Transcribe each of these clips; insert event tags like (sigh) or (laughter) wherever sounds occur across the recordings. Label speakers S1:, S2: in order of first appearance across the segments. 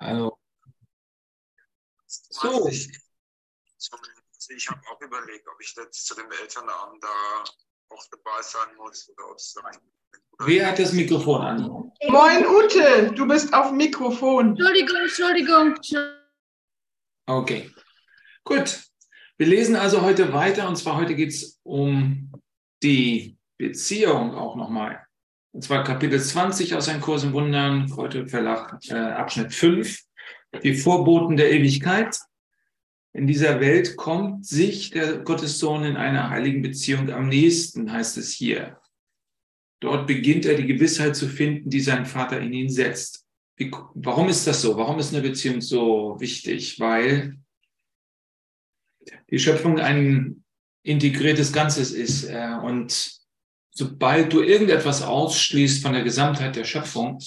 S1: Also,
S2: so. Ich, ich habe auch überlegt, ob ich jetzt zu dem Elternabend da auch dabei sein muss oder ob es
S1: Wer hat das Mikrofon an?
S3: Moin Ute, du bist auf Mikrofon.
S4: Entschuldigung, Entschuldigung.
S1: Okay, gut. Wir lesen also heute weiter und zwar heute geht es um die Beziehung auch nochmal. Und zwar Kapitel 20 aus einem Kurs im Wundern, heute Verlag äh, Abschnitt 5, die Vorboten der Ewigkeit. In dieser Welt kommt sich der Gottessohn in einer heiligen Beziehung am nächsten, heißt es hier. Dort beginnt er die Gewissheit zu finden, die sein Vater in ihn setzt. Wie, warum ist das so? Warum ist eine Beziehung so wichtig? Weil die Schöpfung ein integriertes Ganzes ist. Äh, und sobald du irgendetwas ausschließt von der Gesamtheit der Schöpfung,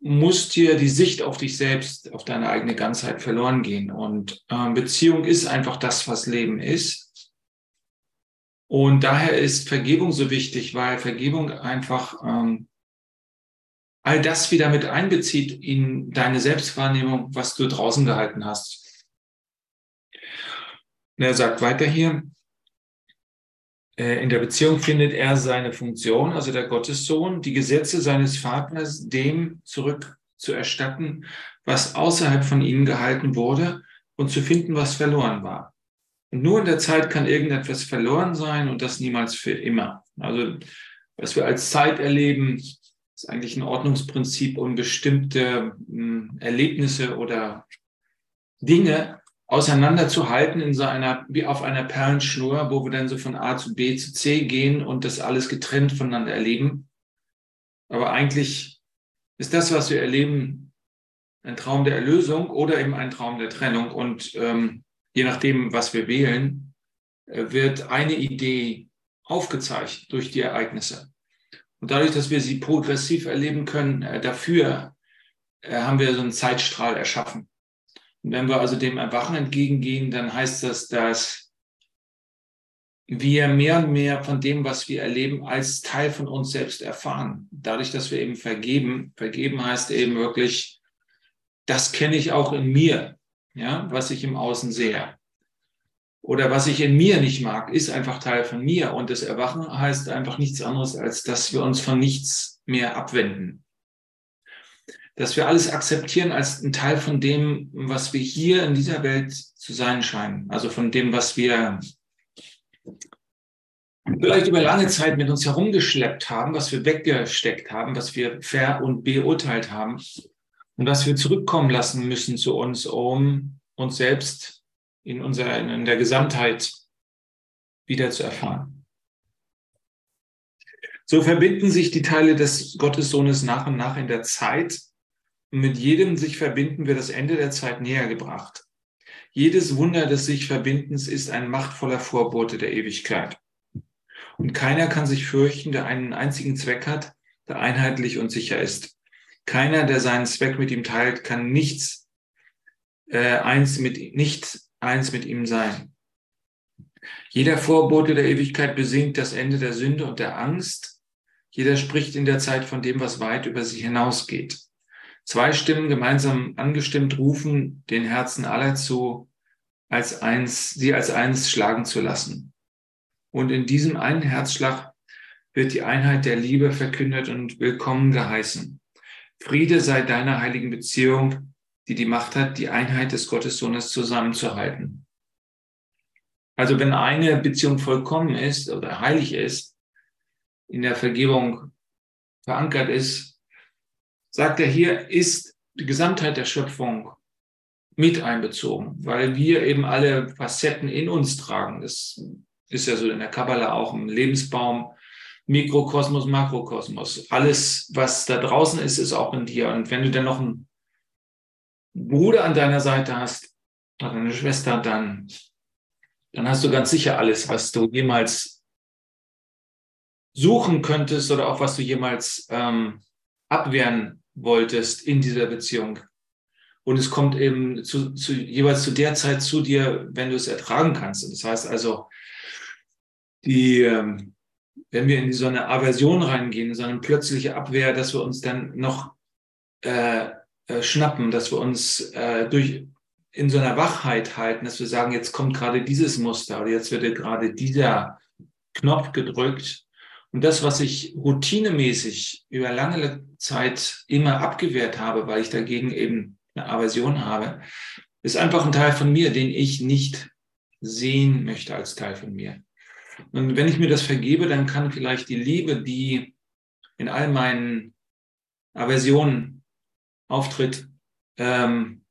S1: muss dir die Sicht auf dich selbst, auf deine eigene Ganzheit verloren gehen. Und äh, Beziehung ist einfach das, was Leben ist. Und daher ist Vergebung so wichtig, weil Vergebung einfach ähm, all das wieder mit einbezieht in deine Selbstwahrnehmung, was du draußen gehalten hast. Er sagt weiter hier, in der Beziehung findet er seine Funktion, also der Gottessohn, die Gesetze seines Vaters dem zurück zu erstatten, was außerhalb von ihnen gehalten wurde und zu finden, was verloren war. Und nur in der Zeit kann irgendetwas verloren sein und das niemals für immer. Also was wir als Zeit erleben, ist eigentlich ein Ordnungsprinzip, um bestimmte hm, Erlebnisse oder Dinge auseinanderzuhalten in so einer, wie auf einer Perlenschnur, wo wir dann so von A zu B zu C gehen und das alles getrennt voneinander erleben. Aber eigentlich ist das, was wir erleben, ein Traum der Erlösung oder eben ein Traum der Trennung. Und ähm, je nachdem, was wir wählen, äh, wird eine Idee aufgezeichnet durch die Ereignisse. Und dadurch, dass wir sie progressiv erleben können, äh, dafür äh, haben wir so einen Zeitstrahl erschaffen. Und wenn wir also dem Erwachen entgegengehen, dann heißt das, dass wir mehr und mehr von dem, was wir erleben, als Teil von uns selbst erfahren. Dadurch, dass wir eben vergeben, vergeben heißt eben wirklich, das kenne ich auch in mir ja, was ich im Außen sehe. Oder was ich in mir nicht mag, ist einfach Teil von mir. Und das Erwachen heißt einfach nichts anderes, als dass wir uns von nichts mehr abwenden. Dass wir alles akzeptieren als ein Teil von dem, was wir hier in dieser Welt zu sein scheinen. Also von dem, was wir vielleicht über lange Zeit mit uns herumgeschleppt haben, was wir weggesteckt haben, was wir ver- und beurteilt haben und dass wir zurückkommen lassen müssen zu uns, um uns selbst in, unserer, in der Gesamtheit wieder zu erfahren. So verbinden sich die Teile des Gottessohnes nach und nach in der Zeit mit jedem sich verbinden wird das Ende der Zeit näher gebracht. Jedes Wunder des sich Verbindens ist ein machtvoller Vorbote der Ewigkeit. Und keiner kann sich fürchten, der einen einzigen Zweck hat, der einheitlich und sicher ist. Keiner, der seinen Zweck mit ihm teilt, kann nichts äh, eins mit nicht eins mit ihm sein. Jeder Vorbote der Ewigkeit besingt das Ende der Sünde und der Angst. Jeder spricht in der Zeit von dem, was weit über sie hinausgeht. Zwei Stimmen gemeinsam angestimmt rufen den Herzen aller zu, als eins, sie als eins schlagen zu lassen. Und in diesem einen Herzschlag wird die Einheit der Liebe verkündet und willkommen geheißen. Friede sei deiner heiligen Beziehung, die die Macht hat, die Einheit des Gottessohnes zusammenzuhalten. Also wenn eine Beziehung vollkommen ist oder heilig ist, in der Vergebung verankert ist, sagt er hier, ist die Gesamtheit der Schöpfung mit einbezogen, weil wir eben alle Facetten in uns tragen. Das ist ja so in der Kabbala auch im Lebensbaum Mikrokosmos, Makrokosmos. Alles, was da draußen ist, ist auch in dir. Und wenn du dann noch einen Bruder an deiner Seite hast oder eine Schwester, dann, dann hast du ganz sicher alles, was du jemals suchen könntest oder auch was du jemals ähm, abwehren wolltest in dieser Beziehung. Und es kommt eben zu, zu, jeweils zu der Zeit zu dir, wenn du es ertragen kannst. Und das heißt also, die, ähm, wenn wir in so eine Aversion reingehen, in so eine plötzliche Abwehr, dass wir uns dann noch äh, äh, schnappen, dass wir uns äh, durch in so einer Wachheit halten, dass wir sagen, jetzt kommt gerade dieses Muster oder jetzt wird gerade dieser Knopf gedrückt. Und das, was ich routinemäßig über lange Zeit immer abgewehrt habe, weil ich dagegen eben eine Aversion habe, ist einfach ein Teil von mir, den ich nicht sehen möchte als Teil von mir. Und wenn ich mir das vergebe, dann kann vielleicht die Liebe, die in all meinen Aversionen auftritt, ähm,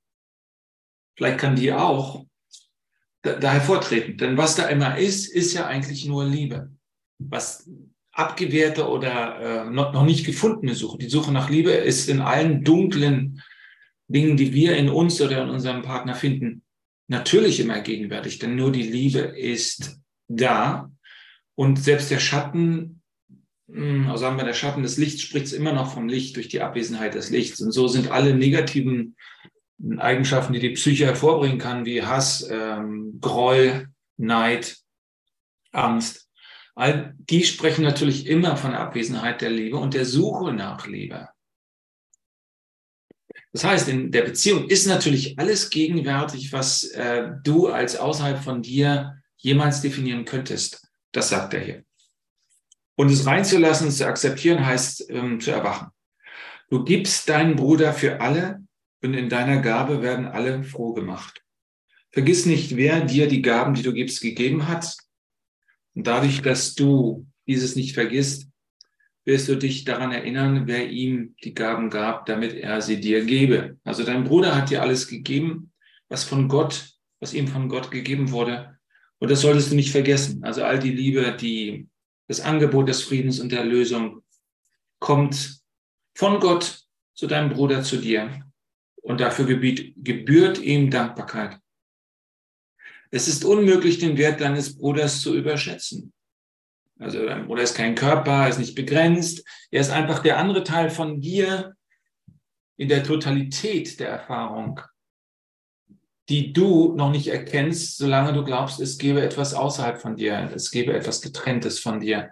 S1: vielleicht kann die auch da, da hervortreten. Denn was da immer ist, ist ja eigentlich nur Liebe. Was abgewehrte oder äh, noch, nicht gefundene Suche, die Suche nach Liebe ist in allen dunklen Dingen, die wir in uns oder in unserem Partner finden, natürlich immer gegenwärtig, denn nur die Liebe ist da. Und selbst der Schatten, hm, also sagen wir, der Schatten des Lichts spricht immer noch vom Licht durch die Abwesenheit des Lichts. Und so sind alle negativen Eigenschaften, die die Psyche hervorbringen kann, wie Hass, ähm, Groll, Neid, Angst, all die sprechen natürlich immer von der Abwesenheit der Liebe und der Suche nach Liebe. Das heißt, in der Beziehung ist natürlich alles gegenwärtig, was äh, du als außerhalb von dir jemals definieren könntest. Das sagt er hier. Und es reinzulassen, zu akzeptieren, heißt ähm, zu erwachen. Du gibst deinen Bruder für alle und in deiner Gabe werden alle froh gemacht. Vergiss nicht, wer dir die Gaben, die du gibst, gegeben hat. Und dadurch, dass du dieses nicht vergisst, wirst du dich daran erinnern, wer ihm die Gaben gab, damit er sie dir gebe. Also dein Bruder hat dir alles gegeben, was von Gott, was ihm von Gott gegeben wurde. Und das solltest du nicht vergessen. Also all die Liebe, die, das Angebot des Friedens und der Erlösung kommt von Gott zu deinem Bruder, zu dir. Und dafür gebührt ihm Dankbarkeit. Es ist unmöglich, den Wert deines Bruders zu überschätzen. Also dein Bruder ist kein Körper, ist nicht begrenzt. Er ist einfach der andere Teil von dir in der Totalität der Erfahrung, die du noch nicht erkennst, solange du glaubst, es gebe etwas außerhalb von dir, es gebe etwas Getrenntes von dir.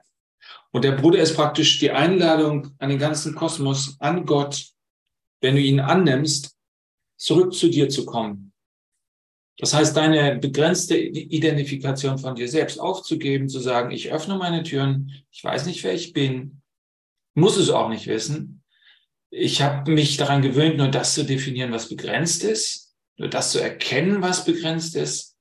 S1: Und der Bruder ist praktisch die Einladung an den ganzen Kosmos, an Gott, wenn du ihn annimmst, zurück zu dir zu kommen, das heißt, deine begrenzte Identifikation von dir selbst aufzugeben, zu sagen, ich öffne meine Türen, ich weiß nicht, wer ich bin, muss es auch nicht wissen. Ich habe mich daran gewöhnt, nur das zu definieren, was begrenzt ist, nur das zu erkennen, was begrenzt ist.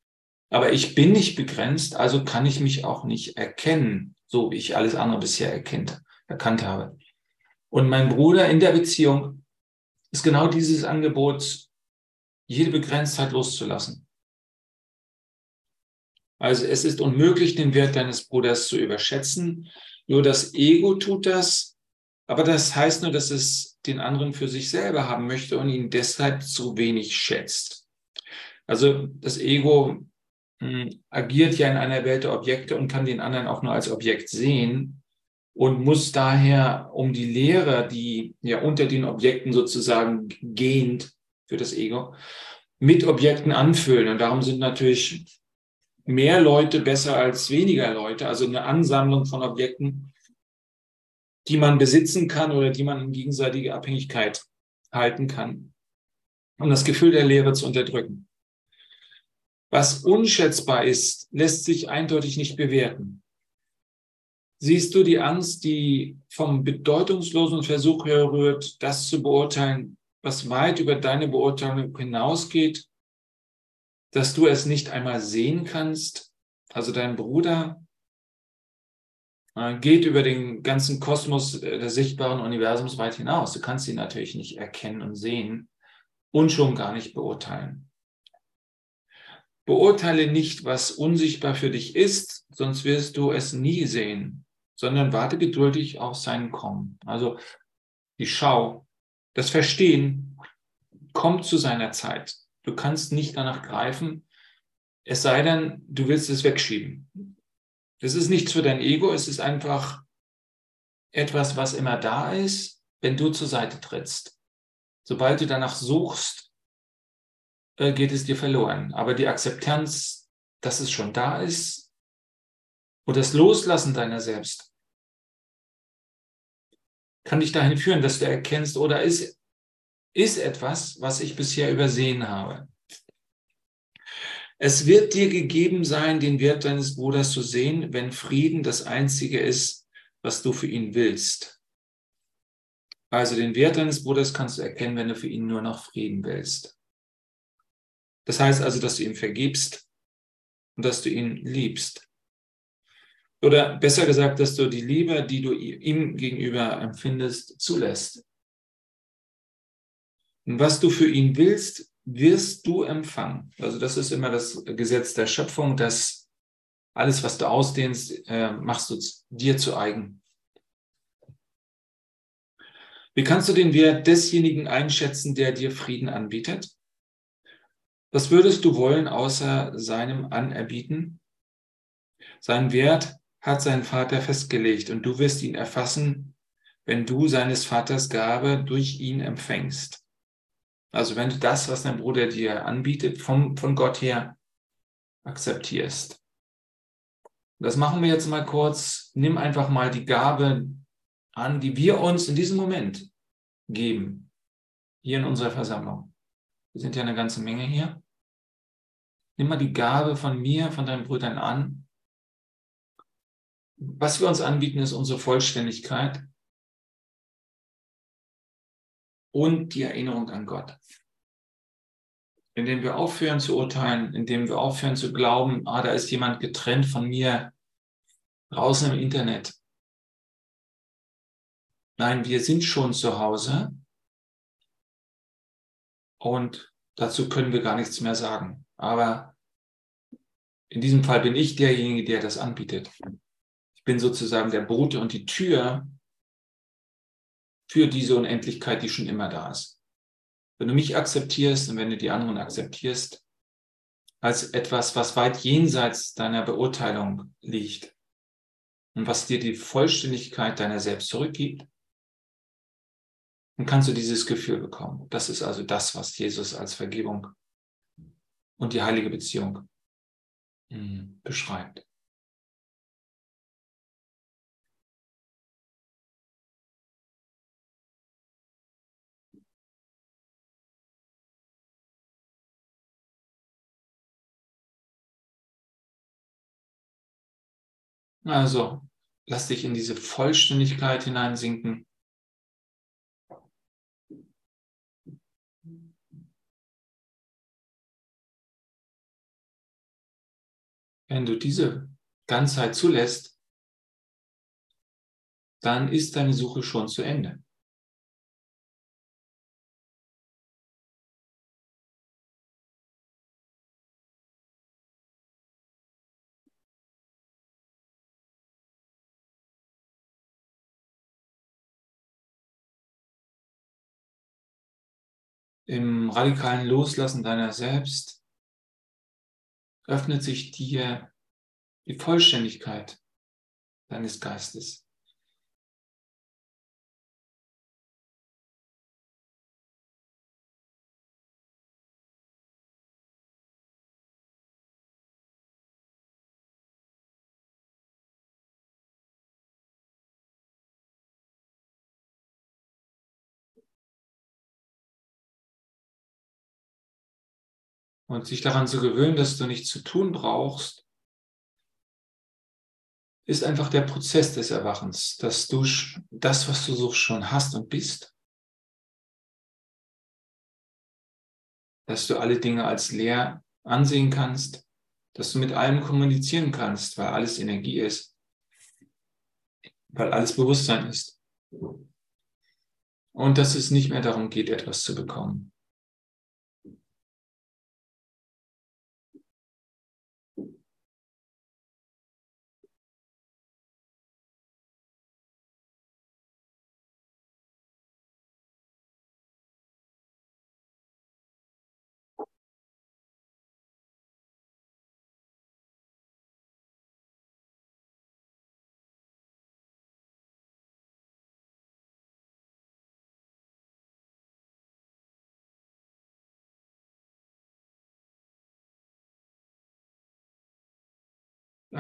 S1: Aber ich bin nicht begrenzt, also kann ich mich auch nicht erkennen, so wie ich alles andere bisher erkennt, erkannt habe. Und mein Bruder in der Beziehung ist genau dieses Angebot jede Begrenztheit loszulassen. Also es ist unmöglich, den Wert deines Bruders zu überschätzen. Nur das Ego tut das, aber das heißt nur, dass es den anderen für sich selber haben möchte und ihn deshalb zu wenig schätzt. Also das Ego mh, hm, agiert ja in einer Welt der Objekte und kann den anderen auch nur als Objekt sehen und muss daher um die Lehre, die ja unter den Objekten sozusagen gehend für das Ego, mit Objekten anfüllen. Und darum sind natürlich mehr Leute besser als weniger Leute, also eine Ansammlung von Objekten, die man besitzen kann oder die man in gegenseitige Abhängigkeit halten kann, um das Gefühl der Leere zu unterdrücken. Was unschätzbar ist, lässt sich eindeutig nicht bewerten. Siehst du die Angst, die vom bedeutungslosen Versuch herrührt, das zu beurteilen, was weit über deine Beurteilung hinausgeht, dass du es nicht einmal sehen kannst. Also dein Bruder äh, geht über den ganzen Kosmos äh, des sichtbaren Universums weit hinaus. Du kannst ihn natürlich nicht erkennen und sehen und schon gar nicht beurteilen. Beurteile nicht, was unsichtbar für dich ist, sonst wirst du es nie sehen, sondern warte geduldig auf sein Kommen. Also die Schau das Verstehen kommt zu seiner Zeit. Du kannst nicht danach greifen, es sei denn, du willst es wegschieben. Das ist nichts für dein Ego, es ist einfach etwas, was immer da ist, wenn du zur Seite trittst. Sobald du danach suchst, äh, geht es dir verloren. Aber die Akzeptanz, dass es schon da ist und das Loslassen deiner selbst, kann dich dahin führen, dass du erkennst, oder ist ist etwas, was ich bisher übersehen habe. Es wird dir gegeben sein, den Wert deines Bruders zu sehen, wenn Frieden das Einzige ist, was du für ihn willst. Also den Wert deines Bruders kannst du erkennen, wenn du für ihn nur noch Frieden willst. Das heißt also, dass du ihm vergibst und dass du ihn liebst. Oder besser gesagt, dass du die Liebe, die du ihm gegenüber empfindest, zulässt. Und was du für ihn willst, wirst du empfangen. Also das ist immer das Gesetz der Schöpfung, dass alles, was du ausdehnst, äh, machst du dir zu eigen. Wie kannst du den Wert desjenigen einschätzen, der dir Frieden anbietet? Was würdest du wollen außer seinem Anerbieten? Sein Wert hat sein Vater festgelegt und du wirst ihn erfassen, wenn du seines Vaters Gabe durch ihn empfängst. Also wenn du das, was dein Bruder dir anbietet, vom, von Gott her akzeptierst. Das machen wir jetzt mal kurz. Nimm einfach mal die Gabe an, die wir uns in diesem Moment geben, hier in unserer Versammlung. Wir sind ja eine ganze Menge hier. Nimm mal die Gabe von mir, von deinen Brüdern an was wir uns anbieten, ist unsere Vollständigkeit und die Erinnerung an Gott. Indem wir aufhören zu urteilen, indem wir aufhören zu glauben, ah, da ist jemand getrennt von mir draußen im Internet. Nein, wir sind schon zu Hause und dazu können wir gar nichts mehr sagen. Aber in diesem Fall bin ich derjenige, der das anbietet. Ich bin sozusagen der Bote und die Tür für diese Unendlichkeit, die schon immer da ist. Wenn du mich akzeptierst und wenn du die anderen akzeptierst, als etwas, was weit jenseits deiner Beurteilung liegt und was dir die Vollständigkeit deiner selbst zurückgibt, dann kannst du dieses Gefühl bekommen. Das ist also das, was Jesus als Vergebung und die heilige Beziehung hm, beschreibt. Also, lass dich in diese Vollständigkeit hineinsinken. Wenn du diese Ganzheit zulässt, dann ist deine Suche schon zu Ende. Im radikalen Loslassen deiner selbst öffnet sich dir die Vollständigkeit deines Geistes. Und sich daran zu gewöhnen, dass du nichts zu tun brauchst, ist einfach der Prozess des Erwachens, dass du das, was du so schon hast und bist, dass du alle Dinge als leer ansehen kannst, dass du mit allem kommunizieren kannst, weil alles Energie ist, weil alles Bewusstsein ist. Und dass es nicht mehr darum geht, etwas zu bekommen.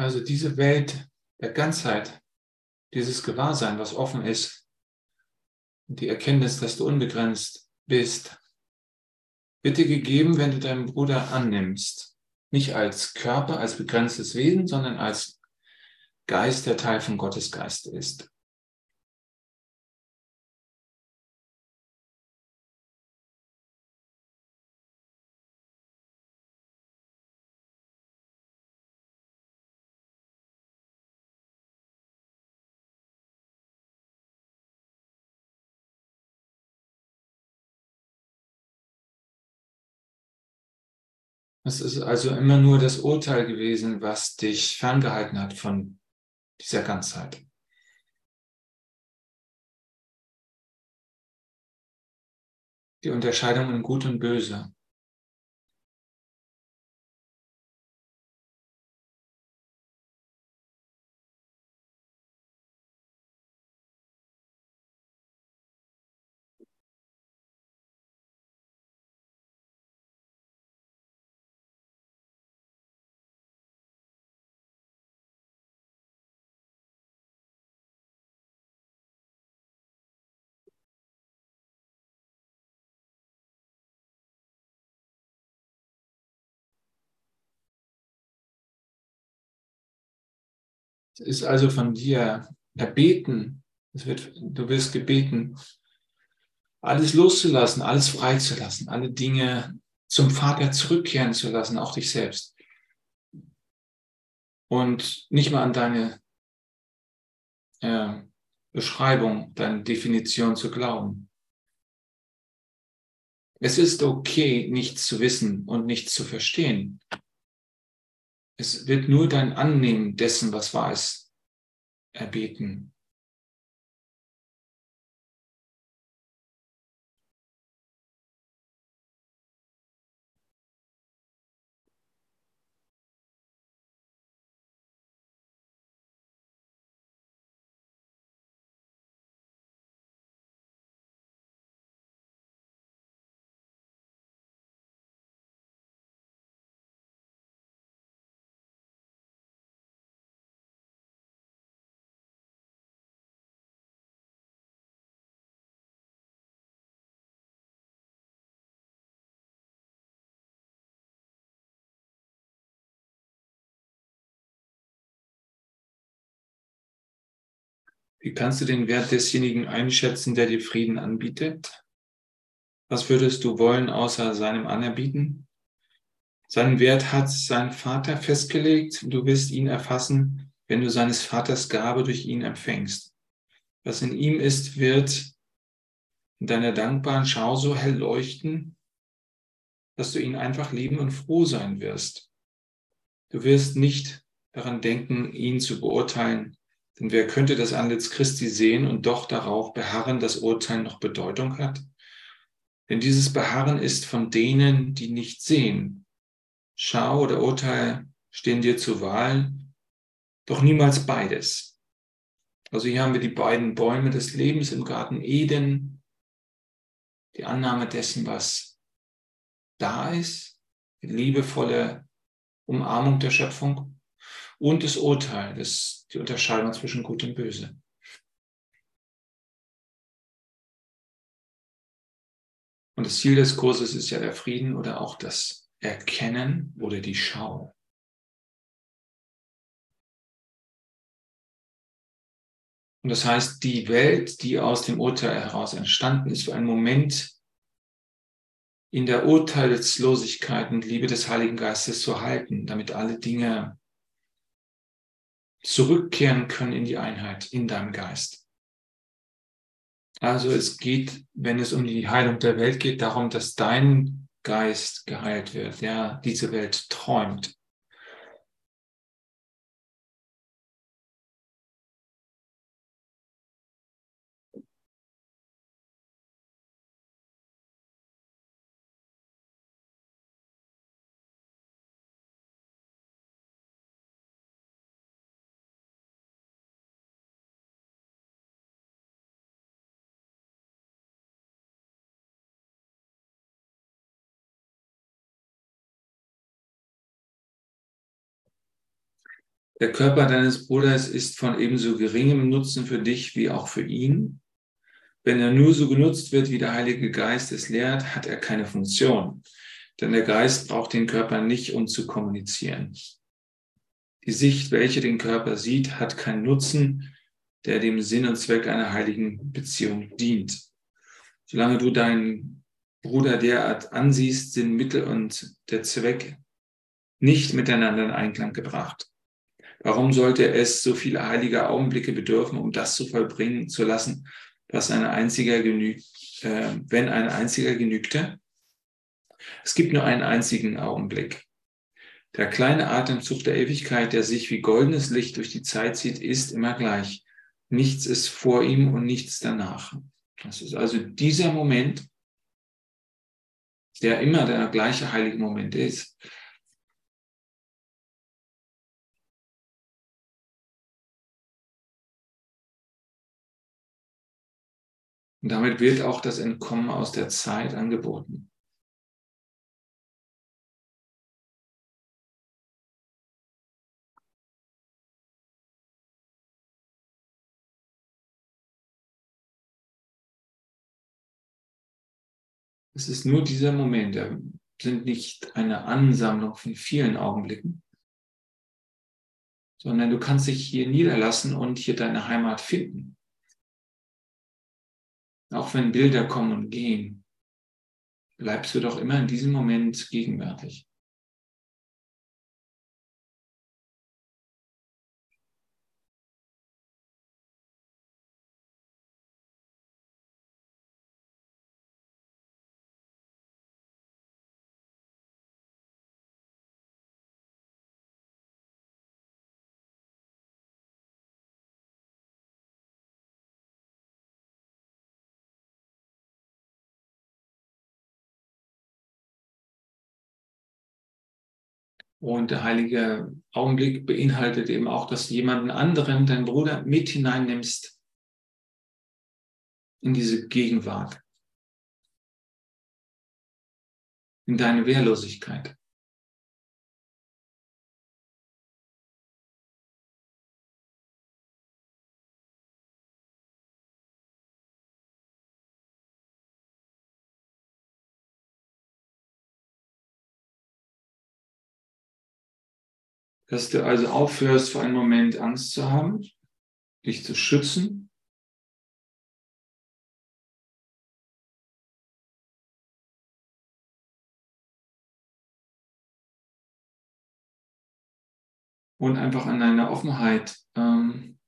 S1: Also diese Welt der Ganzheit, dieses Gewahrsein, was offen ist, die Erkenntnis, dass du unbegrenzt bist, wird dir gegeben, wenn du deinen Bruder annimmst. Nicht als Körper, als begrenztes Wesen, sondern als Geist, der Teil von Gottes Geist ist. Es ist also immer nur das Urteil gewesen, was dich ferngehalten hat von dieser Ganzheit. Die Unterscheidung in Gut und Böse. Ist also von dir erbeten, wird, du wirst gebeten, alles loszulassen, alles freizulassen, alle Dinge zum Vater zurückkehren zu lassen, auch dich selbst. Und nicht mal an deine äh, Beschreibung, deine Definition zu glauben. Es ist okay, nichts zu wissen und nichts zu verstehen. Es wird nur dein Annehmen dessen, was wahr ist, erbeten. Wie kannst du den Wert desjenigen einschätzen, der dir Frieden anbietet? Was würdest du wollen außer seinem Anerbieten? Seinen Wert hat sein Vater festgelegt. Du wirst ihn erfassen, wenn du seines Vaters Gabe durch ihn empfängst. Was in ihm ist, wird in deiner dankbaren Schau so hell leuchten, dass du ihn einfach lieben und froh sein wirst. Du wirst nicht daran denken, ihn zu beurteilen, denn wer könnte das Antlitz Christi sehen und doch darauf beharren, dass Urteil noch Bedeutung hat? Denn dieses Beharren ist von denen, die nicht sehen. Schau oder Urteil stehen dir zur Wahl, doch niemals beides. Also hier haben wir die beiden Bäume des Lebens im Garten Eden, die Annahme dessen, was da ist, die liebevolle Umarmung der Schöpfung und das Urteil, das, die Unterscheidung zwischen Gut und Böse. Und das Ziel des Kurses ist ja der Frieden oder auch das Erkennen oder die Schau. Und das heißt, die Welt, die aus dem Urteil heraus entstanden ist, für einen Moment in der Urteilslosigkeit und Liebe des Heiligen Geistes zu halten, damit alle Dinge zurückkehren können in die Einheit, in deinem Geist. Also es geht, wenn es um die Heilung der Welt geht, darum, dass dein Geist geheilt wird, ja, diese Welt träumt. Der Körper deines Bruders ist von ebenso geringem Nutzen für dich wie auch für ihn. Wenn er nur so genutzt wird, wie der Heilige Geist es lehrt, hat er keine Funktion. Denn der Geist braucht den Körper nicht, um zu kommunizieren. Die Sicht, welche den Körper sieht, hat keinen Nutzen, der dem Sinn und Zweck einer heiligen Beziehung dient. Solange du deinen Bruder derart ansiehst, sind Mittel und der Zweck nicht miteinander in Einklang gebracht. Warum sollte es so viele heilige Augenblicke bedürfen, um das zu vollbringen zu lassen, was ein einziger genügt, äh, wenn ein einziger genügte? Es gibt nur einen einzigen Augenblick. Der kleine Atemzug der Ewigkeit, der sich wie goldenes Licht durch die Zeit zieht, ist immer gleich. Nichts ist vor ihm und nichts danach. Das ist also dieser Moment, der immer der gleiche heilige Moment ist. Und damit wird auch das Entkommen aus der Zeit angeboten. Es ist nur dieser Moment, der sind nicht eine Ansammlung von vielen Augenblicken, sondern du kannst dich hier niederlassen und hier deine Heimat finden. Auch wenn Bilder kommen und gehen, bleibst du doch immer in diesem Moment gegenwärtig. Und der heilige Augenblick beinhaltet eben auch, dass du jemanden anderen, deinen Bruder, mit hineinnimmst in diese Gegenwart, in deine Wehrlosigkeit. Dass du also aufhörst, für einen Moment Angst zu haben, dich zu schützen. Und einfach an deiner Offenheit, ähm,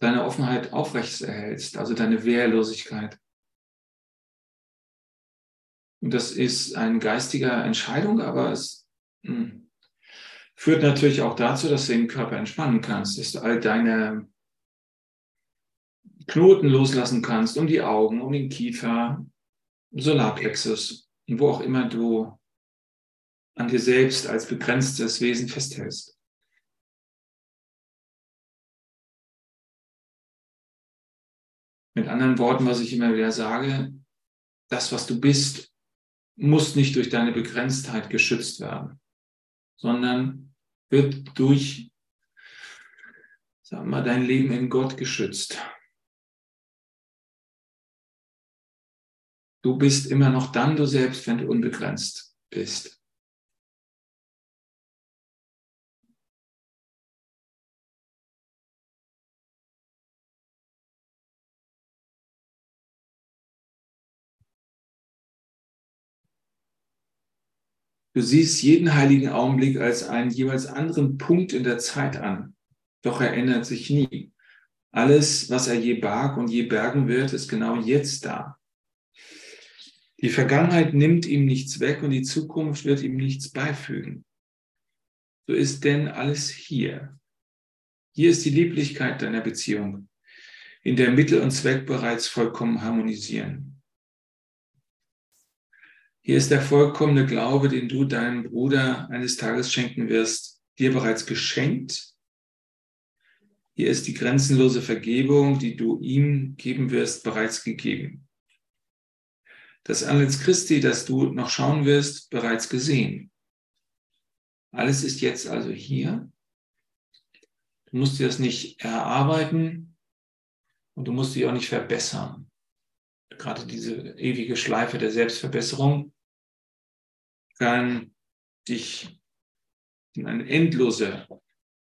S1: deine Offenheit aufrecht erhältst, also deine Wehrlosigkeit. Und das ist eine geistige Entscheidung, aber es, mh, hm, Führt natürlich auch dazu, dass du den Körper entspannen kannst, dass du all deine Knoten loslassen kannst, um die Augen, um den Kiefer, Solarplexus, wo auch immer du an dir selbst als begrenztes Wesen festhältst. Mit anderen Worten, was ich immer wieder sage, das, was du bist, muss nicht durch deine Begrenztheit geschützt werden, sondern wird durch, sagen wir dein Leben in Gott geschützt. Du bist immer noch dann du selbst, wenn du unbegrenzt bist. Du siehst jeden heiligen Augenblick als einen jeweils anderen Punkt in der Zeit an. Doch er ändert sich nie. Alles, was er je barg und je bergen wird, ist genau jetzt da. Die Vergangenheit nimmt ihm nichts weg und die Zukunft wird ihm nichts beifügen. So ist denn alles hier. Hier ist die Lieblichkeit deiner Beziehung, in der Mittel und Zweck bereits vollkommen harmonisieren. Hier ist der vollkommene Glaube, den du deinem Bruder eines Tages schenken wirst, dir bereits geschenkt. Hier ist die grenzenlose Vergebung, die du ihm geben wirst, bereits gegeben. Das Antlitz Christi, das du noch schauen wirst, bereits gesehen. Alles ist jetzt also hier. Du musst dir das nicht erarbeiten. Und du musst dich auch nicht verbessern. Gerade diese ewige Schleife der Selbstverbesserung kann dich in eine endlose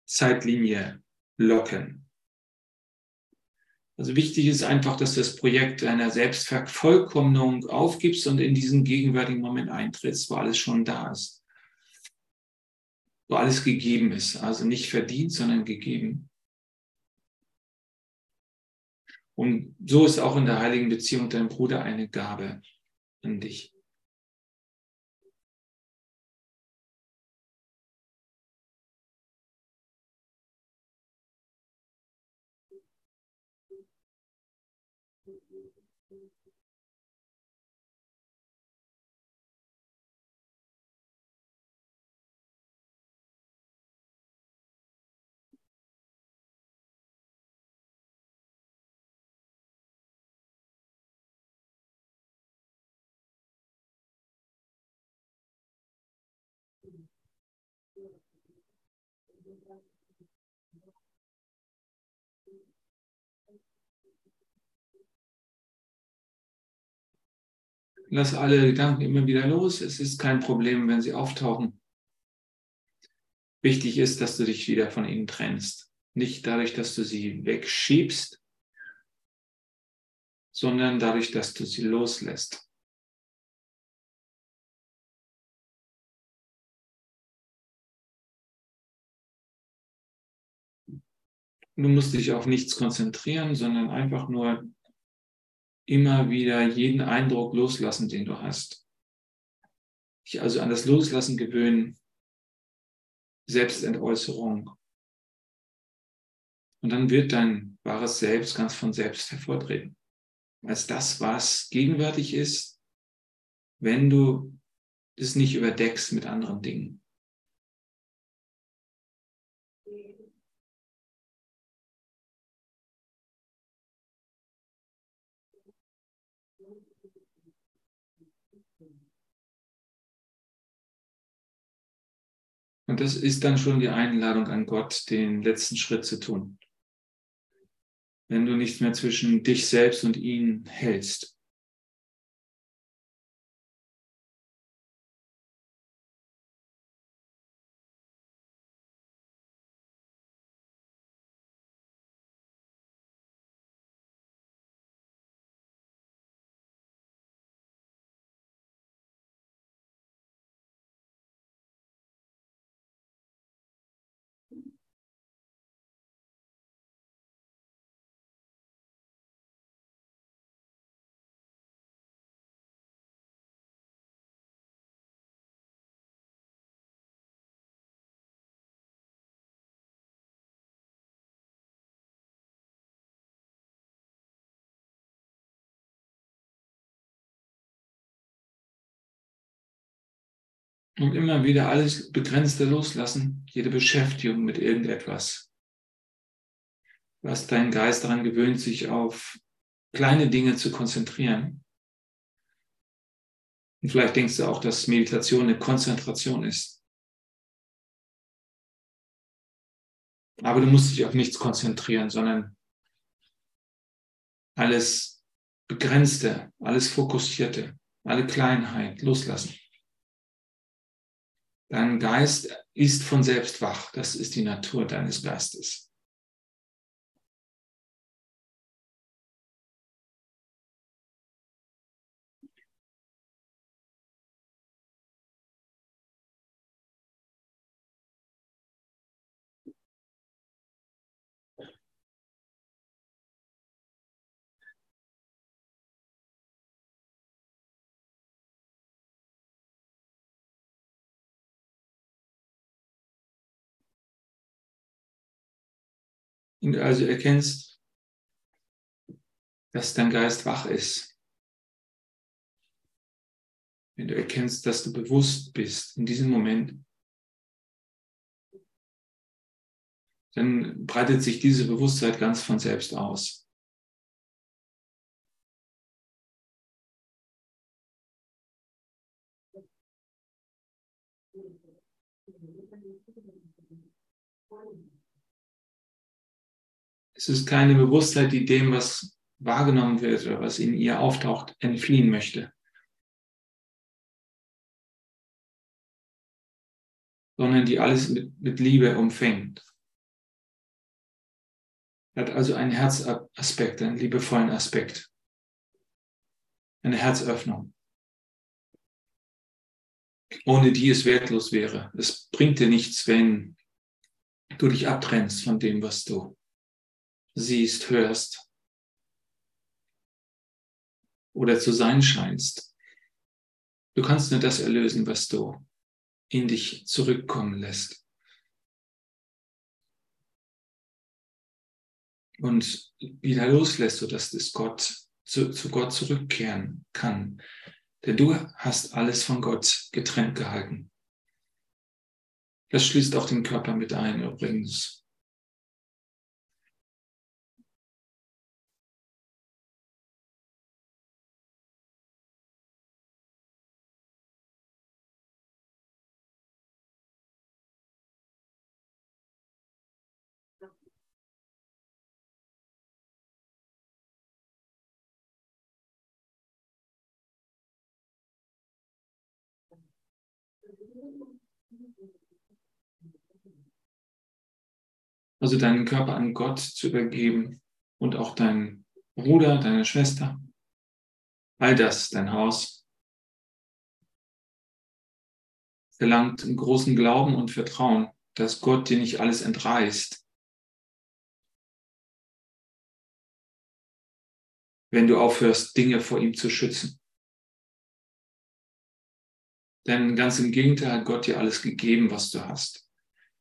S1: Zeitlinie locken. Also wichtig ist einfach, dass du das Projekt deiner Selbstvervollkommnung aufgibst und in diesen gegenwärtigen Moment eintrittst, wo alles schon da ist. Wo alles gegeben ist. Also nicht verdient, sondern gegeben. Und so ist auch in der heiligen Beziehung dein Bruder eine Gabe an dich. Lass alle Gedanken immer wieder los. Es ist kein Problem, wenn sie auftauchen. Wichtig ist, dass du dich wieder von ihnen trennst. Nicht dadurch, dass du sie wegschiebst, sondern dadurch, dass du sie loslässt. Du musst dich auf nichts konzentrieren, sondern einfach nur immer wieder jeden Eindruck loslassen, den du hast. Dich also an das Loslassen gewöhnen, Selbstentäußerung. Und dann wird dein wahres Selbst ganz von selbst hervortreten. Als das, was gegenwärtig ist, wenn du es nicht überdeckst mit anderen Dingen. Und das ist dann schon die Einladung an Gott, den letzten Schritt zu tun. Wenn du nicht mehr zwischen dich selbst und ihn hältst. Und immer wieder alles Begrenzte loslassen, jede Beschäftigung mit irgendetwas, was dein Geist daran gewöhnt, sich auf kleine Dinge zu konzentrieren. Und vielleicht denkst du auch, dass Meditation eine Konzentration ist. Aber du musst dich auf nichts konzentrieren, sondern alles Begrenzte, alles Fokussierte, alle Kleinheit loslassen. Dein Geist ist von selbst wach. Das ist die Natur deines Geistes. Und du also erkennst, dass dein Geist wach ist. Wenn du erkennst, dass du bewusst bist in diesem Moment, dann breitet sich diese Bewusstheit ganz von selbst aus. Es ist keine Bewusstheit, die dem, was wahrgenommen wird oder was in ihr auftaucht, entfliehen möchte. Sondern die alles mit, mit Liebe umfängt. Hat also einen Herzaspekt, einen liebevollen Aspekt. Eine Herzöffnung. Ohne die es wertlos wäre. Es bringt dir nichts, wenn du dich abtrennst von dem, was du siehst, hörst oder zu sein scheinst. Du kannst nur das erlösen, was du in dich zurückkommen lässt. Und wieder loslässt, sodass das Gott zu, zu Gott zurückkehren kann. Denn du hast alles von Gott getrennt gehalten. Das schließt auch den Körper mit ein übrigens. Also deinen Körper an Gott zu übergeben und auch deinen Bruder, deine Schwester, all das, dein Haus, verlangt einen großen Glauben und Vertrauen, dass Gott dir nicht alles entreißt. Wenn du aufhörst, Dinge vor ihm zu schützen. Denn ganz im Gegenteil hat Gott dir alles gegeben, was du hast.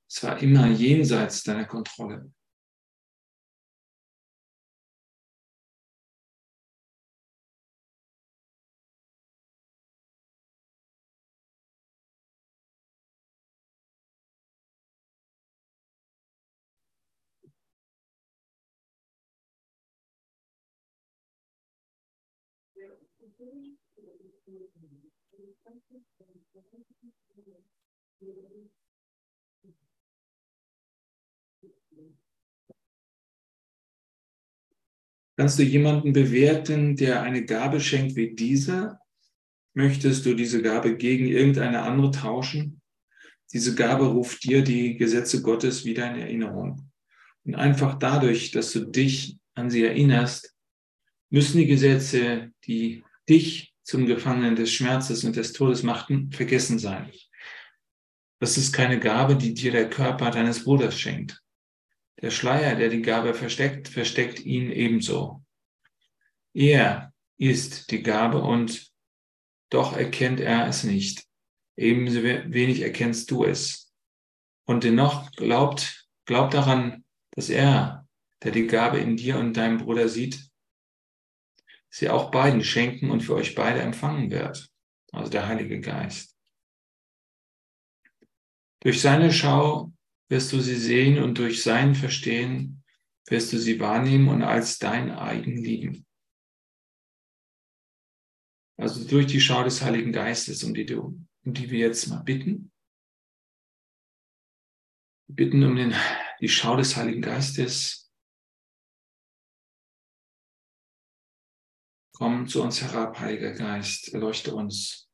S1: Es war immer jenseits deiner Kontrolle. Kannst du jemanden bewerten, der eine Gabe schenkt wie diese? Möchtest du diese Gabe gegen irgendeine andere tauschen? Diese Gabe ruft dir die Gesetze Gottes wieder in Erinnerung. Und einfach dadurch, dass du dich an sie erinnerst, müssen die Gesetze, die dich zum Gefangenen des Schmerzes und des Todes machten, vergessen sein. Das ist keine Gabe, die dir der Körper deines Bruders schenkt. Der Schleier, der die Gabe versteckt, versteckt ihn ebenso. Er ist die Gabe und doch erkennt er es nicht. Ebenso wenig erkennst du es. Und dennoch glaubt, glaubt daran, dass er, der die Gabe in dir und deinem Bruder sieht, sie auch beiden schenken und für euch beide empfangen wird. Also der Heilige Geist. Durch seine Schau wirst du sie sehen und durch sein Verstehen wirst du sie wahrnehmen und als dein eigen lieben. Also durch die Schau des Heiligen Geistes, um die, du, um die wir jetzt mal bitten. Wir bitten um den, die Schau des Heiligen Geistes. Komm zu uns herab, Heiliger Geist, erleuchte uns.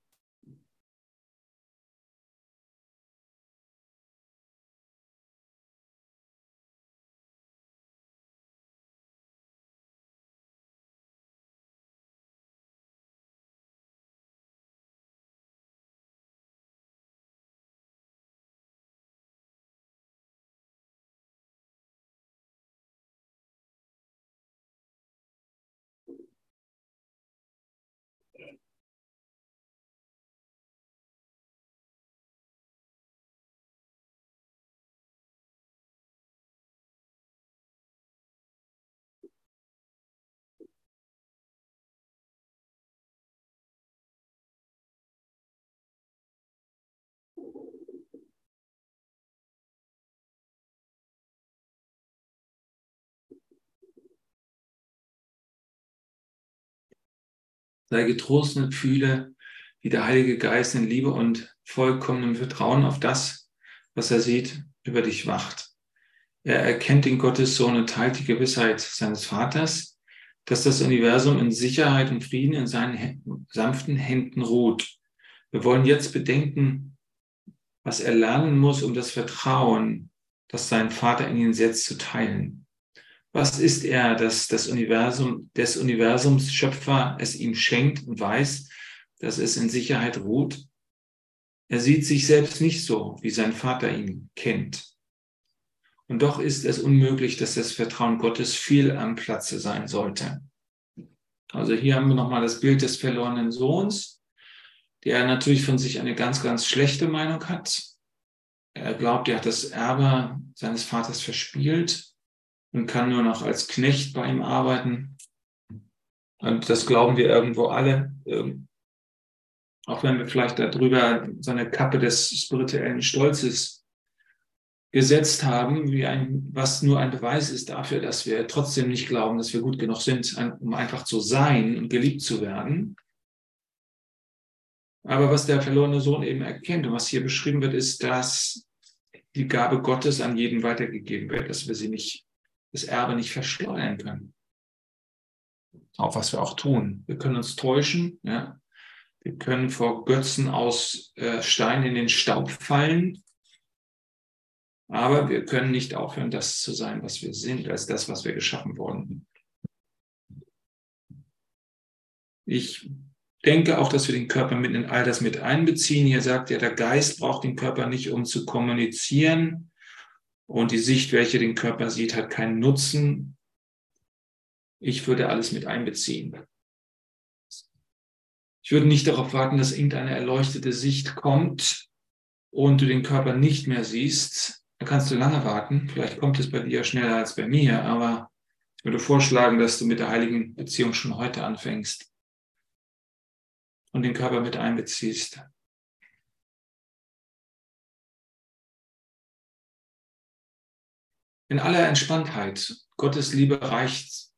S1: Sei getrost und fühle, wie der Heilige Geist in Liebe und vollkommenem Vertrauen auf das, was er sieht, über dich wacht. Er erkennt den Gottessohn und teilt die Gewissheit seines Vaters, dass das Universum in Sicherheit und Frieden in seinen sanften Händen ruht. Wir wollen jetzt bedenken, was er lernen muss, um das Vertrauen, das sein Vater in ihn setzt, zu teilen. Was ist er, dass das Universum, des Universums Schöpfer es ihm schenkt und weiß, dass es in Sicherheit ruht? Er sieht sich selbst nicht so, wie sein Vater ihn kennt. Und doch ist es unmöglich, dass das Vertrauen Gottes viel am Platze sein sollte. Also hier haben wir nochmal das Bild des verlorenen Sohns, der natürlich von sich eine ganz, ganz schlechte Meinung hat. Er glaubt, er hat das Erbe seines Vaters verspielt und kann nur noch als Knecht bei ihm arbeiten. Und das glauben wir irgendwo alle. Ähm, auch wenn wir vielleicht darüber so eine Kappe des spirituellen Stolzes gesetzt haben, wie ein, was nur ein Beweis ist dafür, dass wir trotzdem nicht glauben, dass wir gut genug sind, um einfach zu sein und geliebt zu werden. Aber was der verlorene Sohn eben erkennt und was hier beschrieben wird, ist, dass die Gabe Gottes an jeden weitergegeben wird, dass wir sie nicht, das Erbe nicht verschleudern können. Auch was wir auch tun. Wir können uns täuschen, ja. Wir können vor Götzen aus äh, Stein in den Staub fallen aber wir können nicht aufhören, das zu sein, was wir sind, als das, was wir geschaffen wurden. Ich denke auch, dass wir den Körper mit in all das mit einbeziehen. Hier sagt ja, der Geist braucht den Körper nicht, um zu kommunizieren. Und die Sicht, welche den Körper sieht, hat keinen Nutzen. Ich würde alles mit einbeziehen. Ich würde nicht darauf warten, dass irgendeine erleuchtete Sicht kommt und du den Körper nicht mehr siehst, da kannst du lange warten. Vielleicht kommt es bei dir schneller als bei mir, aber ich würde vorschlagen, dass du mit der heiligen Beziehung schon heute anfängst und den Körper mit einbeziehst. In aller Entspanntheit. Gottes Liebe reicht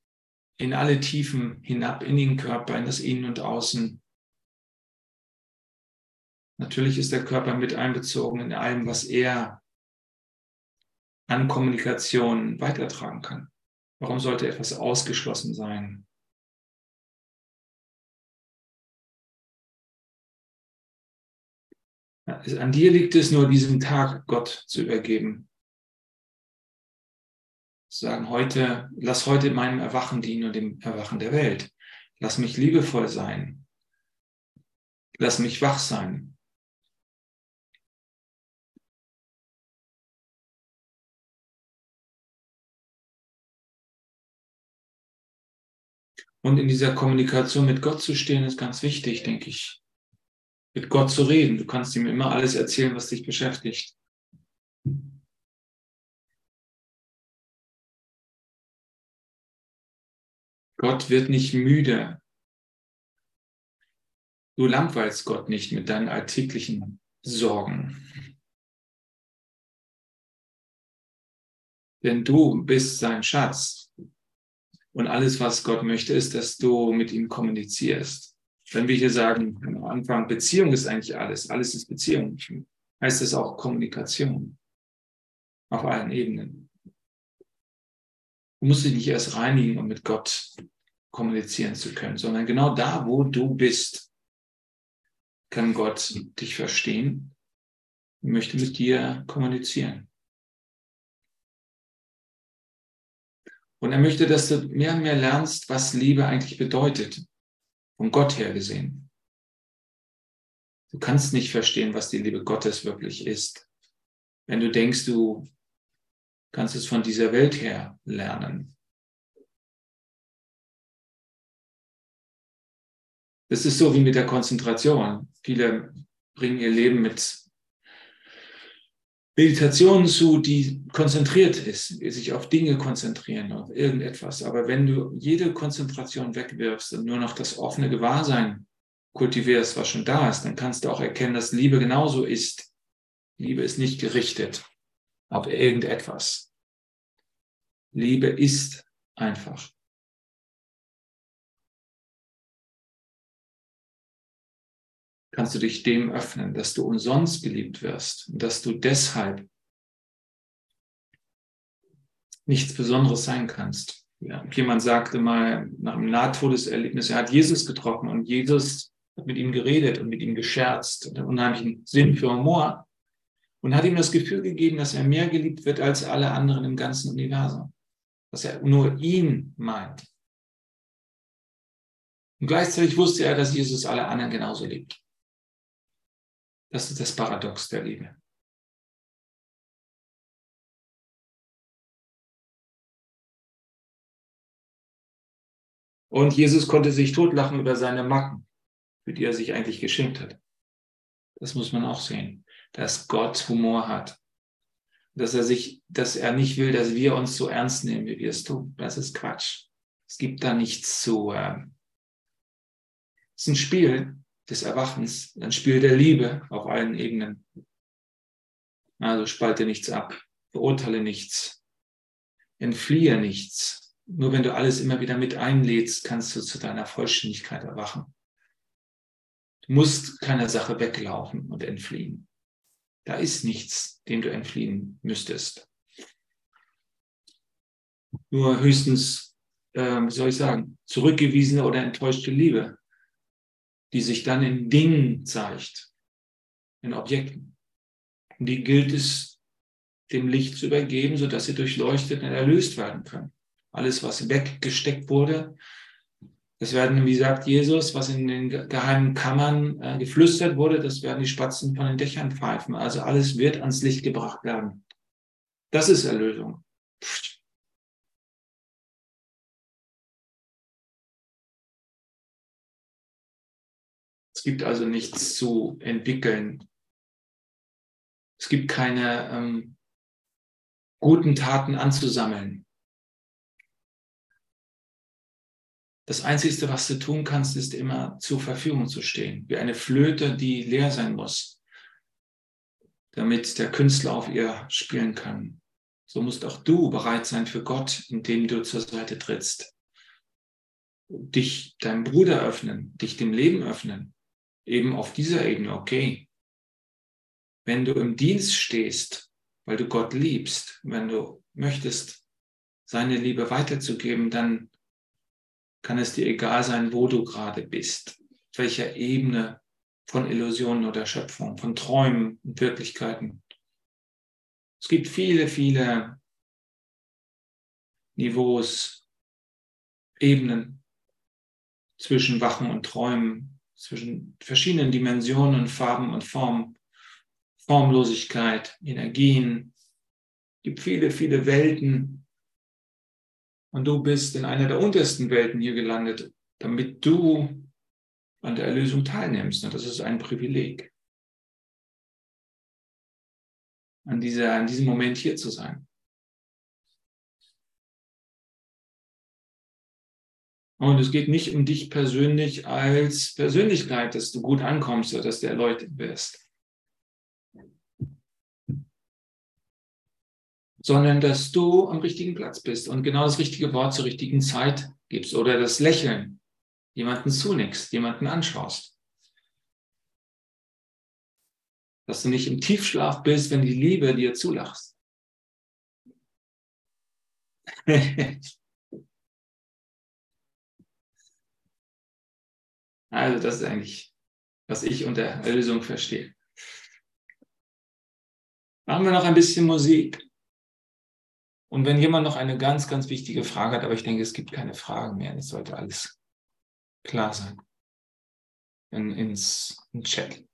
S1: in alle Tiefen hinab, in den Körper, in das Innen und Außen. Natürlich ist der Körper mit einbezogen in allem, was er an Kommunikation weitertragen kann. Warum sollte etwas ausgeschlossen sein? An dir liegt es nur, diesen Tag Gott zu übergeben. Sagen heute, lass heute meinem Erwachen dienen und dem Erwachen der Welt. Lass mich liebevoll sein. Lass mich wach sein. Und in dieser Kommunikation mit Gott zu stehen, ist ganz wichtig, denke ich. Mit Gott zu reden. Du kannst ihm immer alles erzählen, was dich beschäftigt. Gott wird nicht müde. Du langweilst Gott nicht mit deinen alltäglichen Sorgen. Denn du bist sein Schatz. Und alles, was Gott möchte, ist, dass du mit ihm kommunizierst. Wenn wir hier sagen, am Anfang, Beziehung ist eigentlich alles, alles ist Beziehung, heißt es auch Kommunikation auf allen Ebenen. Du musst dich nicht erst reinigen, um mit Gott kommunizieren zu können, sondern genau da, wo du bist, kann Gott dich verstehen und möchte mit dir kommunizieren. Und er möchte, dass du mehr und mehr lernst, was Liebe eigentlich bedeutet, von Gott her gesehen. Du kannst nicht verstehen, was die Liebe Gottes wirklich ist, wenn du denkst, du kannst es von dieser Welt her lernen. Das ist so wie mit der Konzentration. Viele bringen ihr Leben mit Meditation zu, die konzentriert ist, sich auf Dinge konzentrieren, auf irgendetwas. Aber wenn du jede Konzentration wegwirfst und nur noch das offene Gewahrsein kultivierst, was schon da ist, dann kannst du auch erkennen, dass Liebe genauso ist. Liebe ist nicht gerichtet auf irgendetwas. Liebe ist einfach. kannst du dich dem öffnen, dass du umsonst geliebt wirst und dass du deshalb nichts Besonderes sein kannst. Ja, jemand sagte mal nach einem Nahtodeserlebnis, er hat Jesus getroffen und Jesus hat mit ihm geredet und mit ihm gescherzt und hat unheimlichen Sinn für Humor und hat ihm das Gefühl gegeben, dass er mehr geliebt wird als alle anderen im ganzen Universum. Dass er nur ihn meint. Und gleichzeitig wusste er, dass Jesus alle anderen genauso liebt. Das ist das Paradox der Liebe. Und Jesus konnte sich totlachen über seine Macken, für die er sich eigentlich geschenkt hat. Das muss man auch sehen, dass Gott Humor hat. Dass er sich, dass er nicht will, dass wir uns so ernst nehmen, wie wir es tun. Das ist Quatsch. Es gibt da nichts zu. Äh, es ist ein Spiel des Erwachens, ein Spiel der Liebe auf allen Ebenen. Also spalte nichts ab, verurteile nichts, entfliehe nichts. Nur wenn du alles immer wieder mit einlädst, kannst du zu deiner Vollständigkeit erwachen. Du musst keiner Sache weglaufen und entfliehen. Da ist nichts, dem du entfliehen müsstest. Nur höchstens, äh, wie soll ich sagen, zurückgewiesene oder enttäuschte Liebe die sich dann in Dingen zeigt, in Objekten. Und die gilt es, dem Licht zu übergeben, sodass sie durchleuchtet und erlöst werden können. Alles, was weggesteckt wurde, das werden, wie sagt Jesus, was in den geheimen Kammern äh, geflüstert wurde, das werden die Spatzen von den Dächern pfeifen. Also alles wird ans Licht gebracht werden. Das ist Erlösung. Es gibt also nichts zu entwickeln. Es gibt keine ähm, guten Taten anzusammeln. Das Einzige, was du tun kannst, ist immer zur Verfügung zu stehen, wie eine Flöte, die leer sein muss, damit der Künstler auf ihr spielen kann. So musst auch du bereit sein für Gott, indem du zur Seite trittst. Dich deinem Bruder öffnen, dich dem Leben öffnen, eben auf dieser Ebene, okay, wenn du im Dienst stehst, weil du Gott liebst, wenn du möchtest, seine Liebe weiterzugeben, dann kann es dir egal sein, wo du gerade bist, auf welcher Ebene von Illusionen oder Schöpfung, von Träumen und Wirklichkeiten. Es gibt viele, viele Niveaus, Ebenen zwischen Wachen und Träumen, zwischen verschiedenen Dimensionen, Farben und Formen, Formlosigkeit, Energien. Es gibt viele, viele Welten. Und du bist in einer der untersten Welten hier gelandet, damit du an der Erlösung teilnimmst. Und das ist ein Privileg. An, dieser, an diesem Moment hier zu sein. Und es geht nicht um dich persönlich als Persönlichkeit, dass du gut ankommst oder dass du erleuchtet wirst. Sondern dass du am richtigen Platz bist und genau das richtige Wort zur richtigen Zeit gibst oder das Lächeln, jemanden zunickst, jemanden anschaust. Dass du nicht im Tiefschlaf bist, wenn die Liebe dir zulachst. (laughs) Also das ist eigentlich, was ich unter Erlösung verstehe. Machen wir noch ein bisschen Musik. Und wenn jemand noch eine ganz, ganz wichtige Frage hat, aber ich denke, es gibt keine Fragen mehr, es sollte alles klar sein. In, ins in Chat.